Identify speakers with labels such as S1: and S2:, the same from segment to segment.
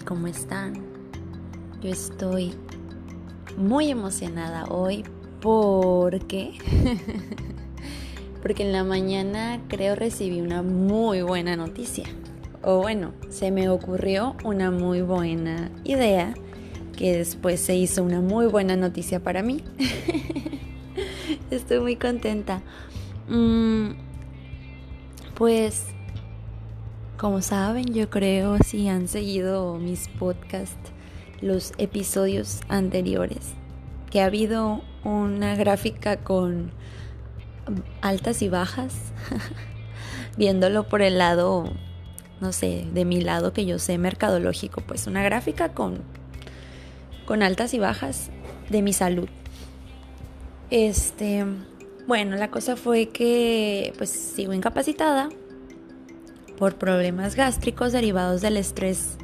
S1: ¿Cómo están? Yo estoy muy emocionada hoy porque porque en la mañana creo recibí una muy buena noticia. O bueno, se me ocurrió una muy buena idea que después se hizo una muy buena noticia para mí. Estoy muy contenta. Mm, pues, como saben, yo creo si han seguido mis podcasts, los episodios anteriores, que ha habido una gráfica con altas y bajas, viéndolo por el lado, no sé, de mi lado que yo sé mercadológico, pues una gráfica con, con altas y bajas de mi salud. Este, bueno, la cosa fue que pues sigo incapacitada por problemas gástricos derivados del estrés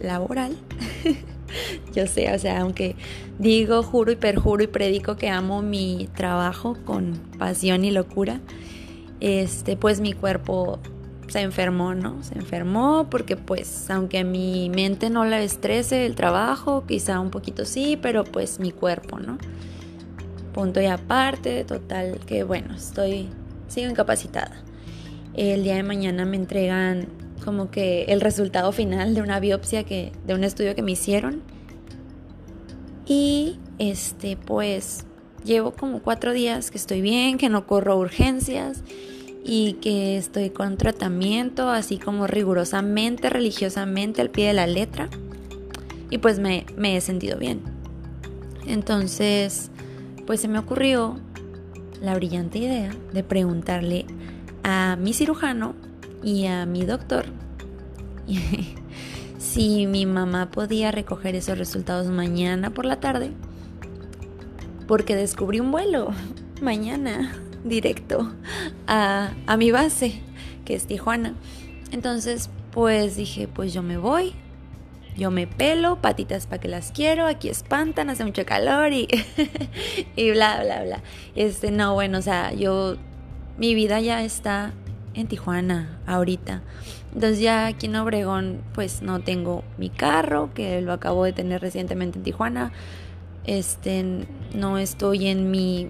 S1: laboral. Yo sé, o sea, aunque digo, juro y perjuro y predico que amo mi trabajo con pasión y locura, este, pues mi cuerpo se enfermó, ¿no? Se enfermó porque pues aunque mi mente no la estrese el trabajo, quizá un poquito sí, pero pues mi cuerpo, ¿no? Punto y aparte, total, que bueno, estoy, sigo incapacitada. El día de mañana me entregan como que el resultado final de una biopsia que, de un estudio que me hicieron. Y este, pues, llevo como cuatro días que estoy bien, que no corro urgencias y que estoy con tratamiento, así como rigurosamente, religiosamente, al pie de la letra. Y pues me, me he sentido bien. Entonces, pues se me ocurrió la brillante idea de preguntarle a mi cirujano y a mi doctor si mi mamá podía recoger esos resultados mañana por la tarde, porque descubrí un vuelo mañana directo a, a mi base, que es Tijuana. Entonces, pues dije, pues yo me voy, yo me pelo, patitas para que las quiero, aquí espantan, hace mucho calor y, y bla, bla, bla. Este, no, bueno, o sea, yo, mi vida ya está en Tijuana ahorita. Entonces ya aquí en Obregón pues no tengo mi carro, que lo acabo de tener recientemente en Tijuana. Este, no estoy en mi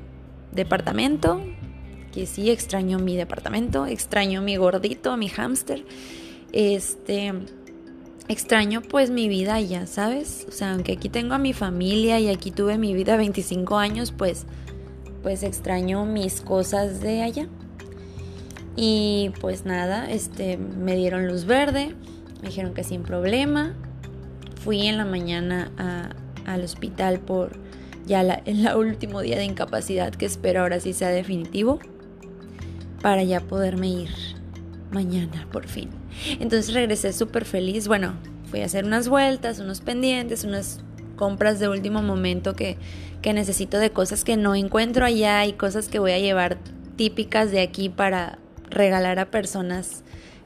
S1: departamento, que sí extraño mi departamento, extraño mi gordito, mi hámster. Este, extraño pues mi vida allá, ¿sabes? O sea, aunque aquí tengo a mi familia y aquí tuve mi vida 25 años, pues pues extraño mis cosas de allá. Y pues nada, este, me dieron luz verde, me dijeron que sin problema. Fui en la mañana al hospital por ya la, el último día de incapacidad que espero ahora sí sea definitivo para ya poderme ir mañana por fin. Entonces regresé súper feliz. Bueno, fui a hacer unas vueltas, unos pendientes, unas compras de último momento que, que necesito de cosas que no encuentro allá y cosas que voy a llevar típicas de aquí para, regalar a personas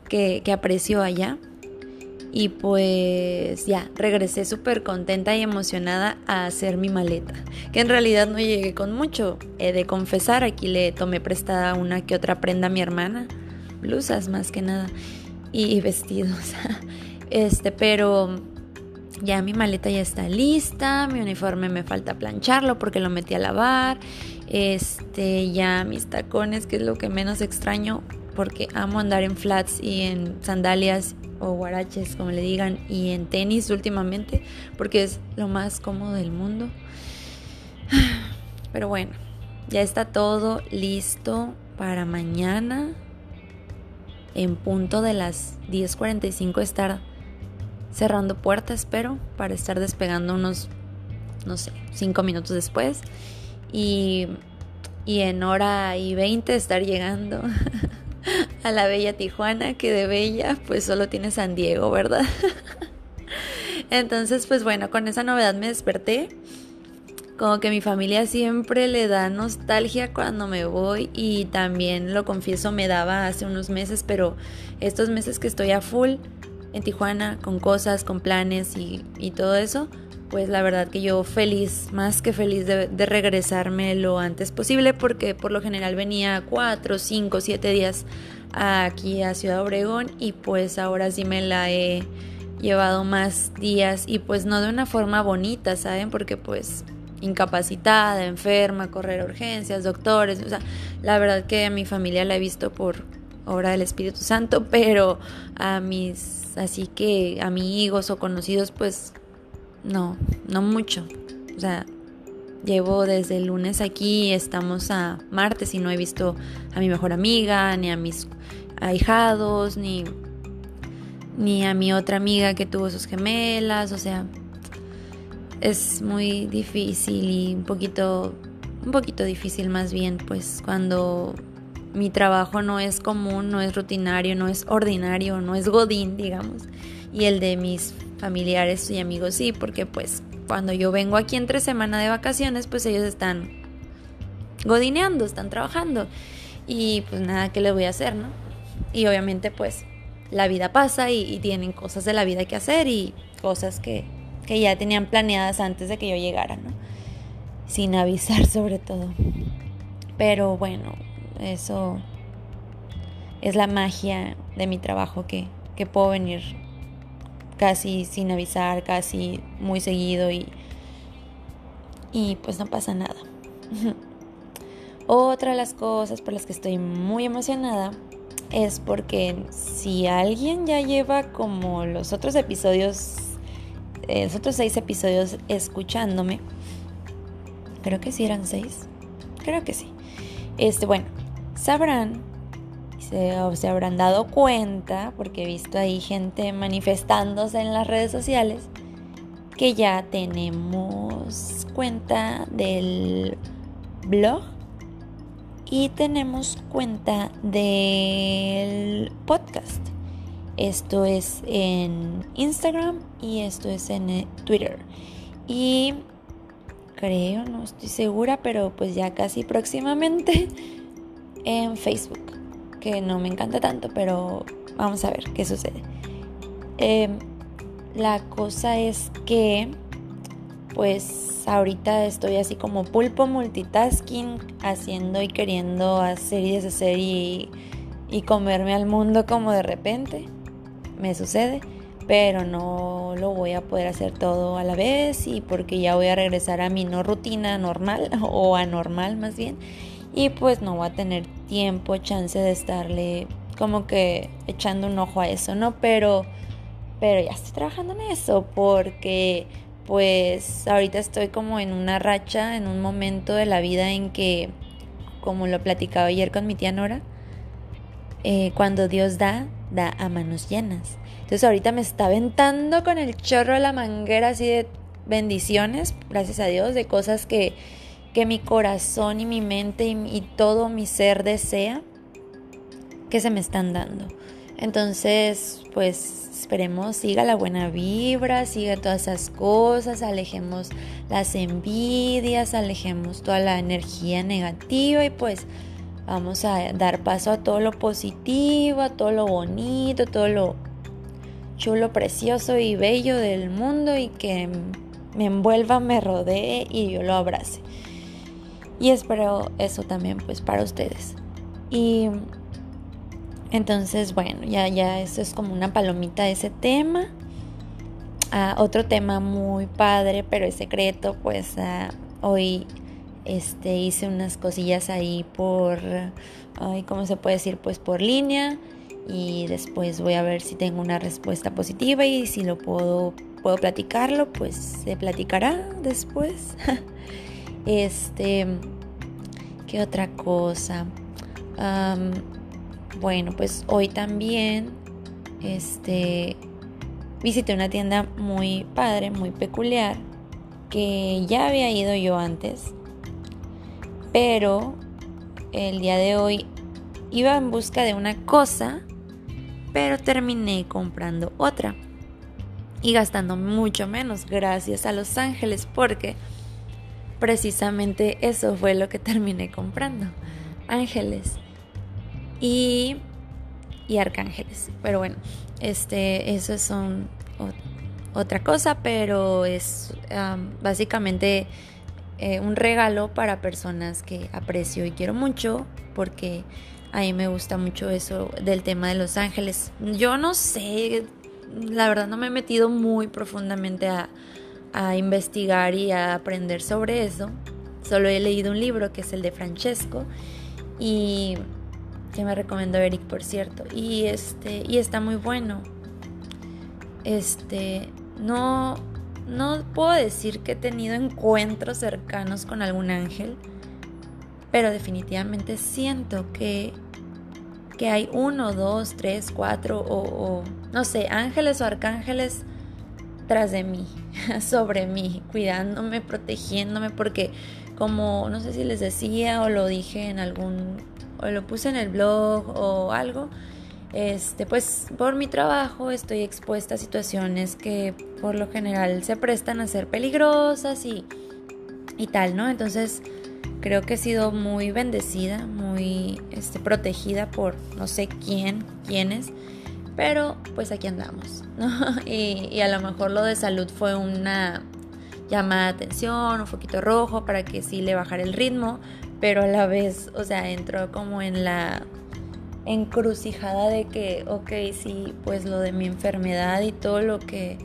S1: que, aprecio allá. Y pues ya, regresé súper contenta y emocionada a hacer mi maleta. Que en realidad no llegué con mucho. He de confesar, aquí le tomé prestada una que otra prenda a mi hermana. Blusas más que nada. Y vestidos. Este, pero ya mi maleta ya está lista. Mi uniforme me falta plancharlo porque lo metí a lavar. Este, ya mis tacones, que es lo que menos extraño, porque amo andar en flats y en sandalias o guaraches, como le digan, y en tenis últimamente, porque es lo más cómodo del mundo. Pero bueno, ya está todo listo para mañana. En punto de las 10:45 estar cerrando puertas, espero, para estar despegando unos, no sé, 5 minutos después y, en hora y 20 estar llegando a la bella Tijuana, que de bella pues solo tiene San Diego, ¿verdad? Entonces pues bueno, con esa novedad me desperté. Como que mi familia siempre le da nostalgia cuando me voy y también lo confieso me daba hace unos meses, pero estos meses que estoy a full en Tijuana con cosas, con planes y, y todo eso, pues la verdad que yo feliz, más que feliz de, regresarme lo antes posible porque por lo general venía cuatro, cinco, siete días aquí a Ciudad Obregón y pues ahora sí me la he llevado más días y pues no de una forma bonita, ¿saben? Porque pues incapacitada, enferma, correr urgencias, doctores, o sea, la verdad que a mi familia la he visto por obra del Espíritu Santo, pero a mis así que amigos o conocidos pues no, no mucho. O sea, llevo desde el lunes aquí, estamos a martes y no he visto a mi mejor amiga, ni a mis ahijados, ni, ni a mi otra amiga que tuvo sus gemelas. O sea, es muy difícil y un poquito, un poquito difícil más bien, pues cuando mi trabajo no es común, no es rutinario, no es ordinario, no es godín, digamos, y el de mis familiares y amigos sí, porque pues cuando yo vengo aquí entre semana de vacaciones, pues ellos están godineando, están trabajando y pues nada que les voy a hacer, ¿no? Y obviamente pues la vida pasa y, tienen cosas de la vida que hacer y cosas que, que ya tenían planeadas antes de que yo llegara, ¿no? Sin avisar sobre todo. Pero bueno, eso es la magia de mi trabajo que, que puedo venir casi sin avisar, casi muy seguido y, y pues no pasa nada. Otra de las cosas por las que estoy muy emocionada es porque si alguien ya lleva como los otros episodios, eh, los otros seis episodios escuchándome, creo que sí eran seis, creo que sí. Este, bueno, sabrán se, habrán dado cuenta, porque he visto ahí gente manifestándose en las redes sociales, que ya tenemos cuenta del blog y tenemos cuenta del podcast. Esto es en Instagram y esto es en eh, Twitter. Y creo, no estoy segura, pero pues ya casi próximamente en Facebook que no me encanta tanto, pero vamos a ver qué sucede. Em, la cosa es que, pues ahorita estoy así como pulpo multitasking, haciendo y queriendo hacer y deshacer y, y comerme al mundo como de repente. Me sucede, pero no lo voy a poder hacer todo a la vez y porque ya voy a regresar a mi no rutina normal o anormal más bien y pues no voy a tener tiempo, chance de estarle como que echando un ojo a eso, ¿no? Pero, pero ya estoy trabajando en eso porque pues ahorita estoy como en una racha, en un momento de la vida en que, como lo platicaba ayer con mi tía Nora, eh, cuando Dios da, da a manos llenas. Entonces ahorita me está aventando con el chorro de la manguera así de bendiciones, gracias a Dios, de cosas que que mi corazón y mi mente y, todo mi ser desea que se me están dando. Entonces, pues esperemos, siga la buena vibra, siga todas esas cosas, alejemos las envidias, alejemos toda la energía negativa y pues vamos a dar paso a todo lo positivo, a todo lo bonito, todo lo chulo, precioso y bello del mundo y que me envuelva, me rodee y yo lo abrace. Y espero eso también pues para ustedes. Y entonces, bueno, ya, ya eso es como una palomita de ese tema. Ah, otro tema muy padre, pero es secreto, pues ah, hoy este, hice unas cosillas ahí por, ay, ¿cómo se puede decir? Pues por línea y después voy a ver si tengo una respuesta positiva y si lo puedo, puedo platicarlo, pues se platicará después. Este, ¿qué otra cosa? bueno, pues hoy también, este, visité una tienda muy padre, muy peculiar, que ya había ido yo antes, pero el día de hoy iba en busca de una cosa, pero terminé comprando otra y gastando mucho menos gracias a Los Ángeles porque precisamente eso fue lo que terminé comprando. Ángeles y, y arcángeles. Pero bueno, este, esos son otra cosa, pero es básicamente eh, un regalo para personas que aprecio y quiero mucho, porque a mí me gusta mucho eso del tema de los ángeles. Yo no sé, la verdad no me he metido muy profundamente a, a investigar y a aprender sobre eso. Solo he leído un libro que es el de Francesco y que me recomendó Eric, por cierto. Y este y está muy bueno. Este, no no puedo decir que he tenido encuentros cercanos con algún ángel, pero definitivamente siento que que hay uno, dos, tres, cuatro o, o no sé, ángeles o arcángeles tras de mí, sobre mí, cuidándome, protegiéndome, porque como no sé si les decía o lo dije en algún, o lo puse en el blog o algo, este, pues por mi trabajo estoy expuesta a situaciones que por lo general se prestan a ser peligrosas y, y tal, ¿no? Entonces creo que he sido muy bendecida, muy este, protegida por no sé quién, quiénes pero pues aquí andamos, ¿no? Y, a lo mejor lo de salud fue una llamada de atención, un poquito rojo para que sí le bajara el ritmo, pero a la vez, o sea, entró como en la encrucijada de que, ok, sí, pues lo de mi enfermedad y todo lo que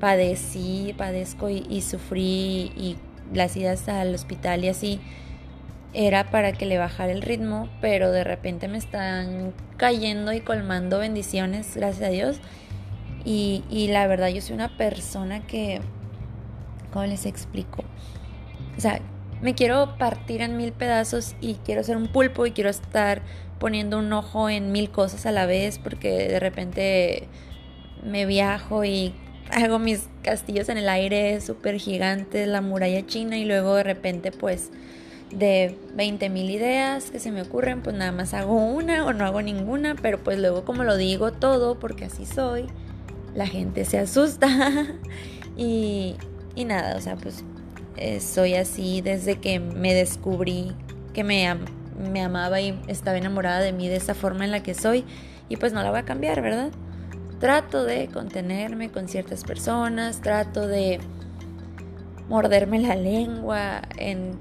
S1: padecí, padezco y, y sufrí y las idas al hospital y así, era para que le bajara el ritmo, pero de repente me están cayendo y colmando bendiciones, gracias a Dios. Y, la verdad, yo soy una persona que, ¿cómo les explico? O sea, me quiero partir en mil pedazos y quiero ser un pulpo y quiero estar poniendo un ojo en mil cosas a la vez porque de repente me viajo y hago mis castillos en el aire súper gigantes, la muralla china y luego de repente pues de 20 mil ideas que se me ocurren, pues nada más hago una o no hago ninguna, pero pues luego como lo digo todo, porque así soy, la gente se asusta y, y, nada, o sea, pues eh, soy así desde que me descubrí que me, me amaba y estaba enamorada de mí de esa forma en la que soy y pues no la voy a cambiar, ¿verdad? Trato de contenerme con ciertas personas, trato de morderme la lengua en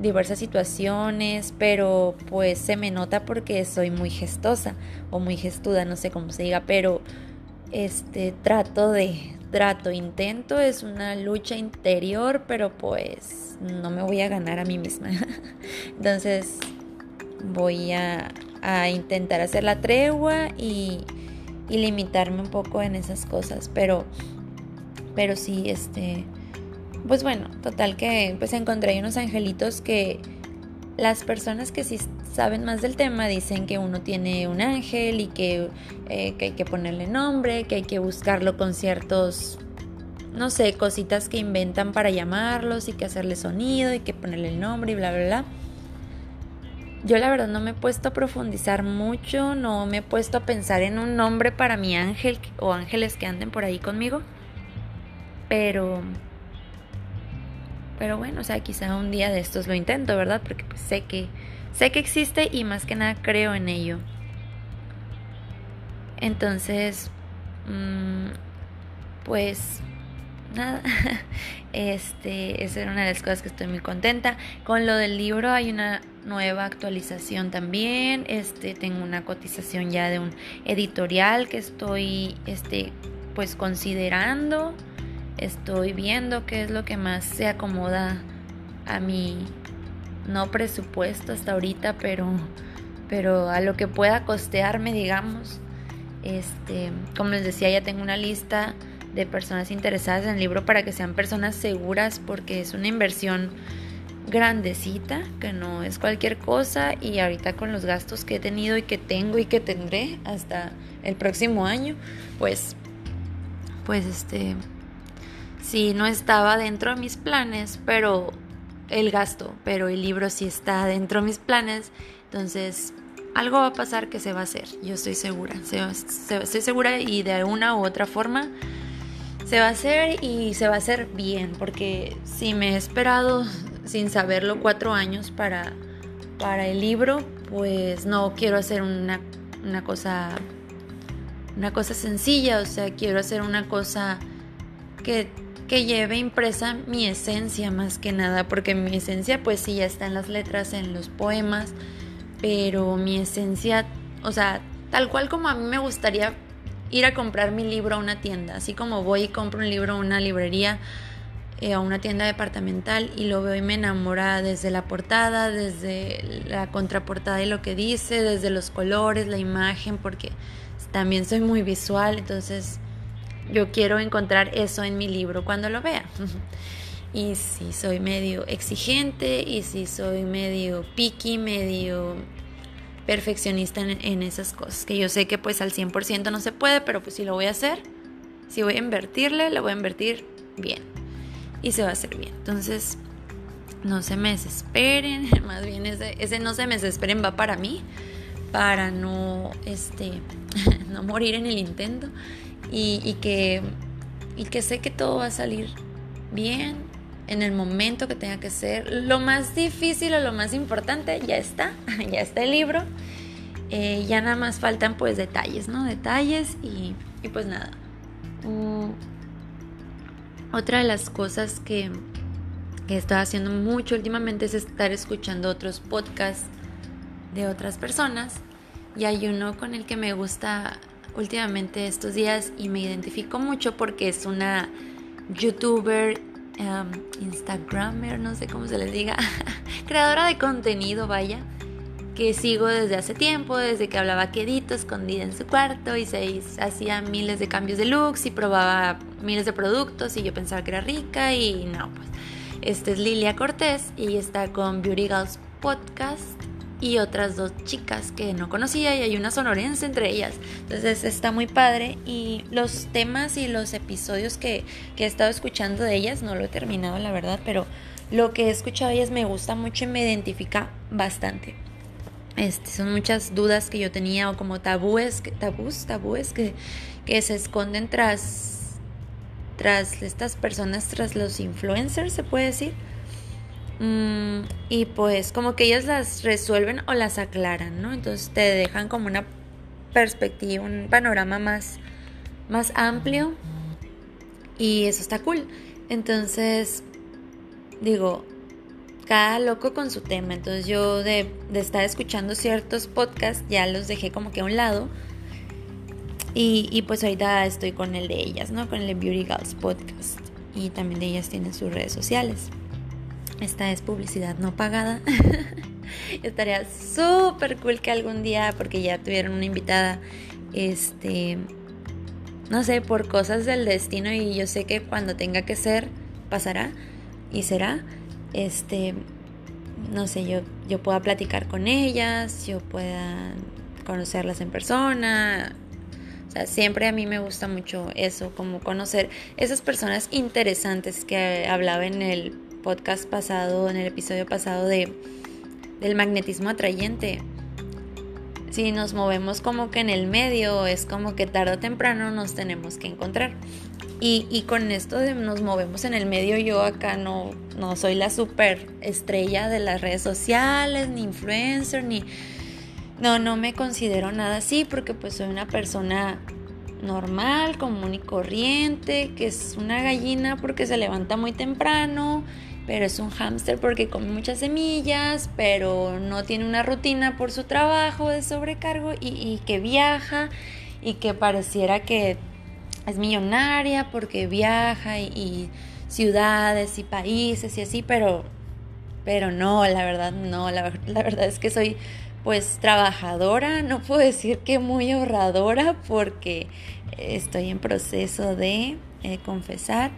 S1: diversas situaciones, pero pues se me nota porque soy muy gestosa o muy gestuda, no sé cómo se diga, pero este trato de trato, intento, es una lucha interior, pero pues no me voy a ganar a mí misma. Entonces voy a, a intentar hacer la tregua y, y, limitarme un poco en esas cosas, pero, pero sí, este pues bueno, total que pues encontré unos angelitos que las personas que sí saben más del tema dicen que uno tiene un ángel y que, eh, que hay que ponerle nombre, que hay que buscarlo con ciertos, no sé, cositas que inventan para llamarlos y que hacerle sonido y que ponerle el nombre y bla, bla, bla. Yo la verdad no me he puesto a profundizar mucho, no me he puesto a pensar en un nombre para mi ángel o ángeles que anden por ahí conmigo, pero pero bueno, o sea, quizá un día de estos lo intento, ¿verdad? Porque pues sé que sé que existe y más que nada creo en ello. Entonces, mm, pues nada, este, esa era una de las cosas que estoy muy contenta. Con lo del libro hay una nueva actualización también. Este, tengo una cotización ya de un editorial que estoy, este, pues considerando estoy viendo qué es lo que más se acomoda a mi no presupuesto hasta ahorita, pero pero a lo que pueda costearme, digamos. Este, como les decía, ya tengo una lista de personas interesadas en el libro para que sean personas seguras porque es una inversión grandecita, que no es cualquier cosa y ahorita con los gastos que he tenido y que tengo y que tendré hasta el próximo año, pues pues este sí no estaba dentro de mis planes, pero el gasto, pero el libro sí está dentro de mis planes, entonces algo va a pasar que se va a hacer, yo estoy segura, estoy segura y de una u otra forma se va a hacer y se va a hacer bien, porque si me he esperado sin saberlo cuatro años para, para el libro, pues no quiero hacer una, una cosa una cosa sencilla, o sea, quiero hacer una cosa que, que lleve impresa mi esencia más que nada, porque mi esencia pues sí ya está en las letras, en los poemas, pero mi esencia, o sea, tal cual como a mí me gustaría ir a comprar mi libro a una tienda, así como voy y compro un libro a una librería, eh, a una tienda departamental y lo veo y me enamora desde la portada, desde la contraportada y lo que dice, desde los colores, la imagen, porque también soy muy visual, entonces yo quiero encontrar eso en mi libro cuando lo vea. y si soy medio exigente y si soy medio picky, medio perfeccionista en, esas cosas, que yo sé que pues al 100% no se puede, pero pues si lo voy a hacer, si voy a invertirle, lo voy a invertir bien y se va a hacer bien. Entonces, no se me desesperen, más bien ese, ese no se me desesperen va para mí, para no, este, no morir en el intento y, que, y que sé que todo va a salir bien en el momento que tenga que ser. Lo más difícil o lo más importante ya está, ya está el libro. Eh, ya nada más faltan pues detalles, ¿no? Detalles y, y pues nada. Mm, otra de las cosas que, que he estado haciendo mucho últimamente es estar escuchando otros podcasts de otras personas. Y hay uno con el que me gusta últimamente estos días y me identifico mucho porque es una youtuber, um, instagramer, no sé cómo se les diga, creadora de contenido, vaya, que sigo desde hace tiempo, desde que hablaba quedito, escondida en su cuarto y se hacía miles de cambios de looks y probaba miles de productos y yo pensaba que era rica y no, pues. Esta es Lilia Cortés y está con Beauty Girls Podcast y otras dos chicas que no conocía y hay una sonorense entre ellas. Entonces está muy padre y los temas y los episodios que, que he estado escuchando de ellas, no lo he terminado la verdad, pero lo que he escuchado de ellas me gusta mucho y me identifica bastante. Este, son muchas dudas que yo tenía o como tabúes, tabús, tabúes que, que se esconden tras, tras estas personas, tras los influencers, se puede decir. Mm, y pues como que ellas las resuelven o las aclaran, ¿no? Entonces te dejan como una perspectiva, un panorama más, más amplio y eso está cool. Entonces, digo, cada loco con su tema. Entonces yo de, estar escuchando ciertos podcasts ya los dejé como que a un lado. Y, y, pues ahorita estoy con el de ellas, ¿no? Con el Beauty Girls Podcast. Y también de ellas tienen sus redes sociales. Esta es publicidad no pagada. Estaría súper cool que algún día, porque ya tuvieron una invitada, este, no sé, por cosas del destino y yo sé que cuando tenga que ser, pasará y será este, no sé, yo, yo pueda platicar con ellas, yo pueda conocerlas en persona. O sea, siempre a mí me gusta mucho eso, como conocer esas personas interesantes que hablaba en el podcast pasado, en el episodio pasado de, del magnetismo atrayente. Si nos movemos como que en el medio, es como que tarde o temprano nos tenemos que encontrar. Y, con esto de nos movemos en el medio, yo acá no, no soy la super estrella de las redes sociales, ni influencer, ni... No, no me considero nada así porque pues soy una persona normal, común y corriente, que es una gallina porque se levanta muy temprano, pero es un hámster porque come muchas semillas, pero no tiene una rutina por su trabajo de sobrecargo y, que viaja y que pareciera que es millonaria porque viaja y, ciudades y países y así, pero, pero no, la verdad no, la, verdad es que soy pues trabajadora, no puedo decir que muy ahorradora porque estoy en proceso de eh, confesar,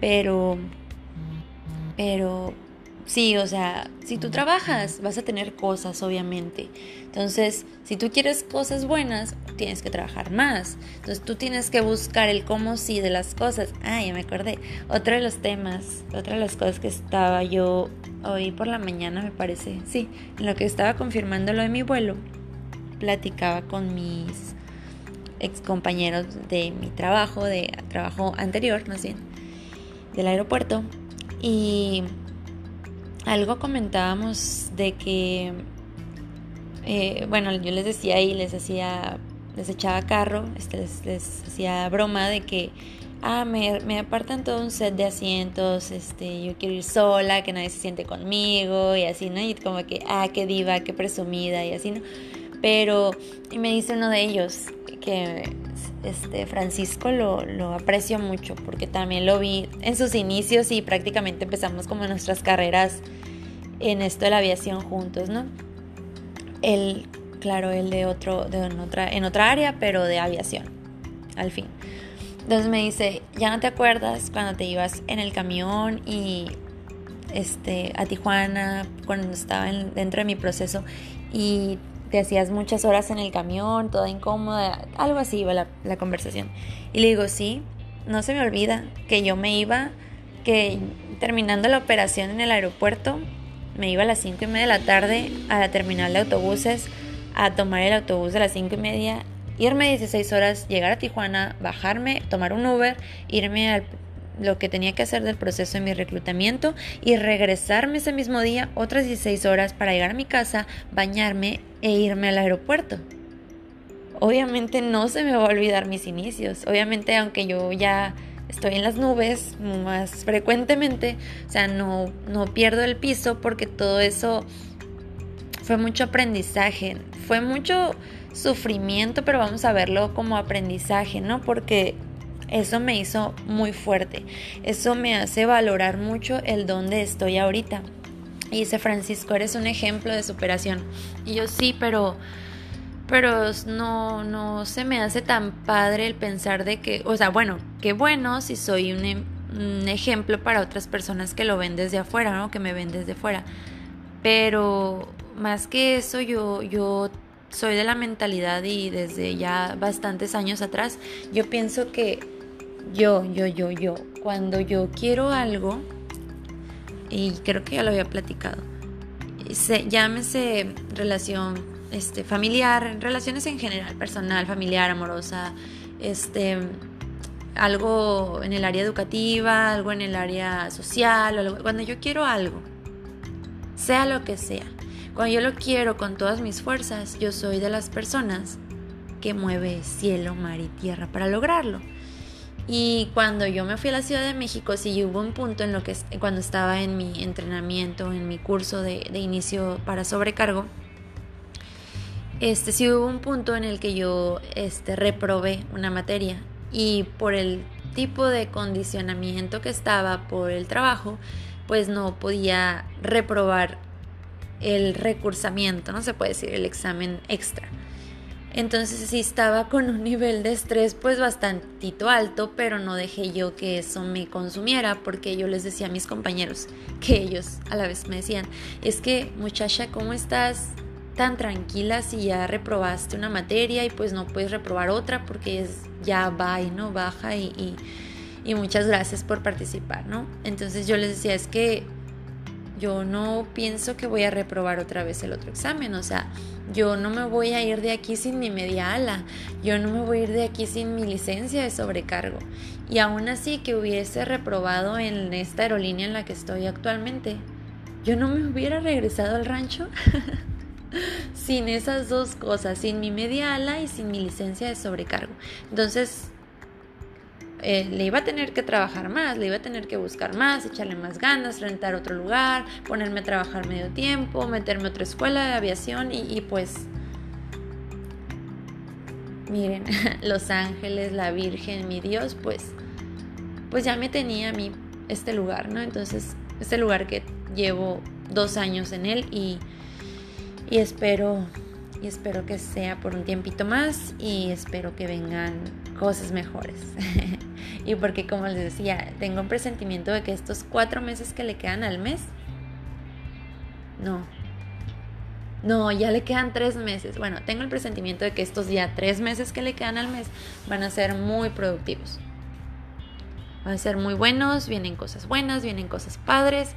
S1: pero, pero Sí, o sea, si tú trabajas, vas a tener cosas, obviamente. Entonces, si tú quieres cosas buenas, tienes que trabajar más. Entonces, tú tienes que buscar el cómo sí de las cosas. Ah, ya me acordé. Otro de los temas, otra de las cosas que estaba yo hoy por la mañana, me parece. Sí, en lo que estaba confirmando lo de mi vuelo, platicaba con mis ex compañeros de mi trabajo, de trabajo anterior, más bien, del aeropuerto. Y algo comentábamos de que, eh, bueno, yo les decía y les hacía, les echaba carro, este, les, hacía broma de que ah, me, me, apartan todo un set de asientos, este, yo quiero ir sola, que nadie se siente conmigo y así, ¿no? Y como que, ah, qué diva, qué presumida y así, ¿no? Pero, y me dice uno de ellos que este Francisco lo, lo aprecio mucho porque también lo vi en sus inicios y prácticamente empezamos como nuestras carreras en esto de la aviación juntos, ¿no? Él, claro, él de otro, de otra, en otra área, pero de aviación, al fin. Entonces me dice, ya no te acuerdas cuando te ibas en el camión y este, a Tijuana, cuando estaba dentro de mi proceso y te hacías muchas horas en el camión, toda incómoda, algo así iba la, conversación. Y le digo, sí, no se me olvida que yo me iba, que terminando la operación en el aeropuerto, me iba a las 5 y media de la tarde a la terminal de autobuses a tomar el autobús de las 5 y media, irme 16 horas, llegar a Tijuana, bajarme, tomar un Uber, irme a lo que tenía que hacer del proceso de mi reclutamiento y regresarme ese mismo día otras 16 horas para llegar a mi casa, bañarme e irme al aeropuerto. Obviamente no se me va a olvidar mis inicios. Obviamente aunque yo ya estoy en las nubes más frecuentemente, o sea, no, no pierdo el piso porque todo eso fue mucho aprendizaje, fue mucho sufrimiento, pero vamos a verlo como aprendizaje, ¿no? Porque eso me hizo muy fuerte, eso me hace valorar mucho el donde estoy ahorita. Y dice Francisco, eres un ejemplo de superación. Y yo sí, pero pero no, no se me hace tan padre el pensar de que, o sea, bueno, qué bueno si soy un, em, un, ejemplo para otras personas que lo ven desde afuera, ¿no? Que me ven desde fuera. Pero más que eso, yo, yo soy de la mentalidad y desde ya bastantes años atrás, yo pienso que yo, yo, yo, yo, cuando yo quiero algo, y creo que ya lo había platicado, se, llámese relación este, familiar, relaciones en general, personal, familiar, amorosa, este, algo en el área educativa, algo en el área social, cuando yo quiero algo, sea lo que sea, cuando yo lo quiero con todas mis fuerzas, yo soy de las personas que mueve cielo, mar y tierra para lograrlo. Y cuando yo me fui a la Ciudad de México, sí hubo un punto en lo que cuando estaba en mi entrenamiento, en mi curso de, de inicio para sobrecargo, este sí hubo un punto en el que yo este, reprobé una materia y por el tipo de condicionamiento que estaba por el trabajo, pues no podía reprobar el recursamiento, no se puede decir el examen extra. Entonces sí estaba con un nivel de estrés pues bastantito alto, pero no dejé yo que eso me consumiera porque yo les decía a mis compañeros que ellos a la vez me decían, es que muchacha, ¿cómo estás? tan tranquila si ya reprobaste una materia y pues no puedes reprobar otra porque es ya va y no baja y, y, muchas gracias por participar, ¿no? Entonces yo les decía, es que yo no pienso que voy a reprobar otra vez el otro examen, o sea, yo no me voy a ir de aquí sin mi media ala, yo no me voy a ir de aquí sin mi licencia de sobrecargo. Y aún así que hubiese reprobado en esta aerolínea en la que estoy actualmente, yo no me hubiera regresado al rancho. sin esas dos cosas, sin mi media ala y sin mi licencia de sobrecargo. Entonces, eh, le iba a tener que trabajar más, le iba a tener que buscar más, echarle más ganas, rentar otro lugar, ponerme a trabajar medio tiempo, meterme a otra escuela de aviación y, pues, miren, Los Ángeles, la Virgen, mi Dios, pues, pues ya me tenía a mí este lugar, ¿no? Entonces, este lugar que llevo dos años en él y y espero y espero que sea por un tiempito más y espero que vengan cosas mejores. y porque como les decía, tengo un presentimiento de que estos cuatro meses que le quedan al mes, no, no, ya le quedan tres meses. Bueno, tengo el presentimiento de que estos ya tres meses que le quedan al mes van a ser muy productivos. Van a ser muy buenos, vienen cosas buenas, vienen cosas padres.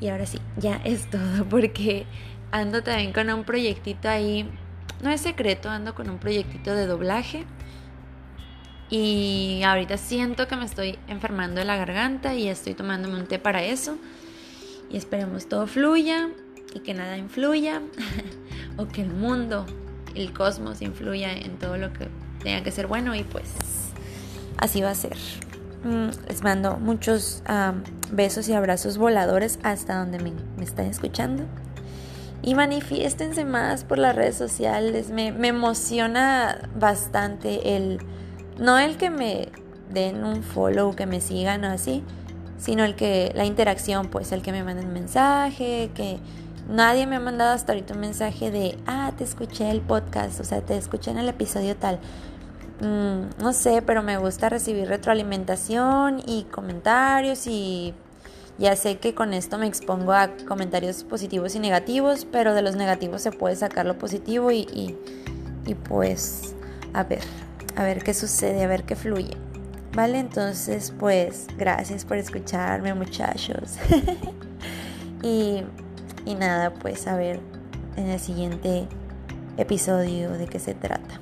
S1: Y ahora sí, ya es todo porque ando también con un proyectito ahí, no es secreto, ando con un proyectito de doblaje. Y ahorita siento que me estoy enfermando de la garganta y estoy tomándome un té para eso. Y esperemos todo fluya y que nada influya. o que el mundo, el cosmos influya en todo lo que tenga que ser bueno y pues así va a ser. mm, les mando muchos besos y abrazos voladores hasta donde me, me están escuchando. Y manifiéstense más por las redes sociales. Me, me emociona bastante el... No el que me den un follow, que me sigan o así, sino el que la interacción, pues el que me manden mensaje, que nadie me ha mandado hasta ahorita un mensaje de, ah, te escuché el podcast, o sea, te escuché en el episodio tal. Mm, no sé, pero me gusta recibir retroalimentación y comentarios y ya sé que con esto me expongo a comentarios positivos y negativos, pero de los negativos se puede sacar lo positivo y, y, y pues a ver, a ver qué sucede, a ver qué fluye. Vale, entonces pues gracias por escucharme muchachos. y, y nada, pues a ver en el siguiente episodio de qué se trata.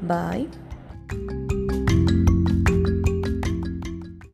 S1: Bye.